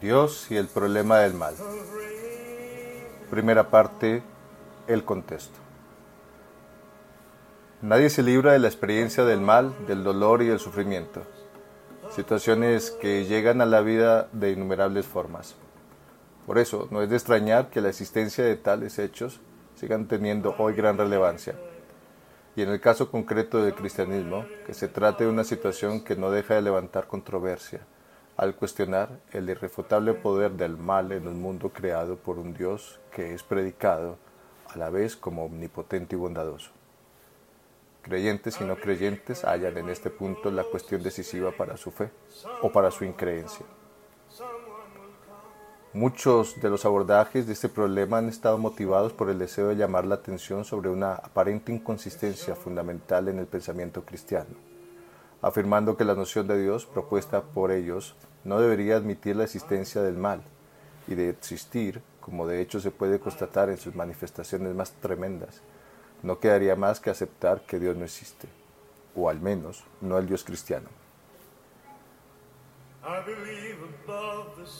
Dios y el problema del mal. Primera parte, el contexto. Nadie se libra de la experiencia del mal, del dolor y del sufrimiento. Situaciones que llegan a la vida de innumerables formas. Por eso, no es de extrañar que la existencia de tales hechos sigan teniendo hoy gran relevancia. Y en el caso concreto del cristianismo, que se trate de una situación que no deja de levantar controversia, al cuestionar el irrefutable poder del mal en un mundo creado por un Dios que es predicado a la vez como omnipotente y bondadoso. Creyentes y no creyentes hallan en este punto la cuestión decisiva para su fe o para su increencia. Muchos de los abordajes de este problema han estado motivados por el deseo de llamar la atención sobre una aparente inconsistencia fundamental en el pensamiento cristiano, afirmando que la noción de Dios propuesta por ellos no debería admitir la existencia del mal y de existir, como de hecho se puede constatar en sus manifestaciones más tremendas, no quedaría más que aceptar que Dios no existe, o al menos no el Dios cristiano.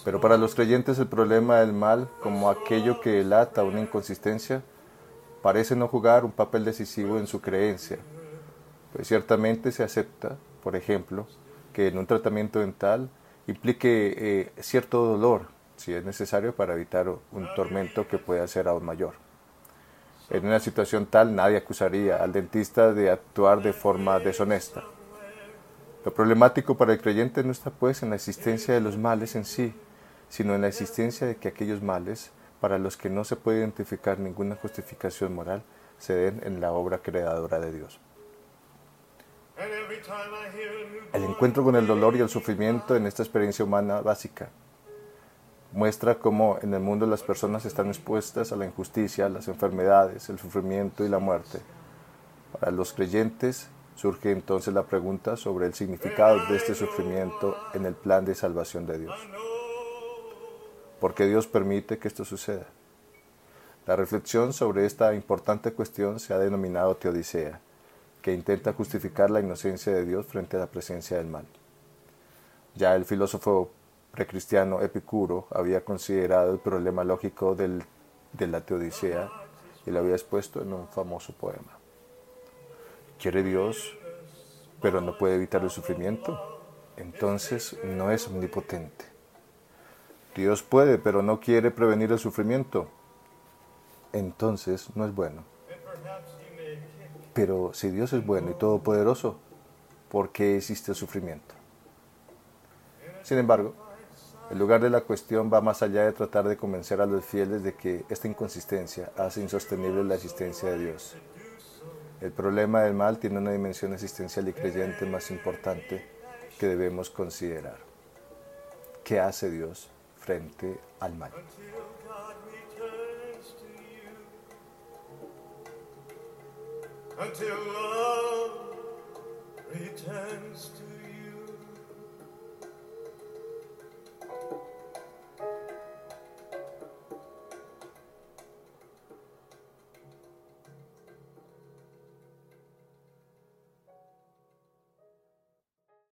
Pero para los creyentes el problema del mal, como aquello que delata una inconsistencia, parece no jugar un papel decisivo en su creencia, pues ciertamente se acepta, por ejemplo, que en un tratamiento dental implique eh, cierto dolor, si es necesario, para evitar un tormento que pueda ser aún mayor. En una situación tal nadie acusaría al dentista de actuar de forma deshonesta. Lo problemático para el creyente no está pues en la existencia de los males en sí, sino en la existencia de que aquellos males, para los que no se puede identificar ninguna justificación moral, se den en la obra creadora de Dios. El encuentro con el dolor y el sufrimiento en esta experiencia humana básica muestra cómo en el mundo las personas están expuestas a la injusticia, las enfermedades, el sufrimiento y la muerte. Para los creyentes surge entonces la pregunta sobre el significado de este sufrimiento en el plan de salvación de Dios. ¿Por qué Dios permite que esto suceda? La reflexión sobre esta importante cuestión se ha denominado teodicea, que intenta justificar la inocencia de Dios frente a la presencia del mal. Ya el filósofo precristiano Epicuro había considerado el problema lógico del- de la teodicea y lo había expuesto en un famoso poema. ¿Quiere Dios, pero no puede evitar el sufrimiento? Entonces no es omnipotente. Dios puede, pero no quiere prevenir el sufrimiento. Entonces no es bueno. Pero si Dios es bueno y todopoderoso, ¿por qué existe el sufrimiento? Sin embargo, el lugar de la cuestión va más allá de tratar de convencer a los fieles de que esta inconsistencia hace insostenible la existencia de Dios. El problema del mal tiene una dimensión existencial y creyente más importante que debemos considerar. ¿Qué hace Dios frente al mal? till God returns to you.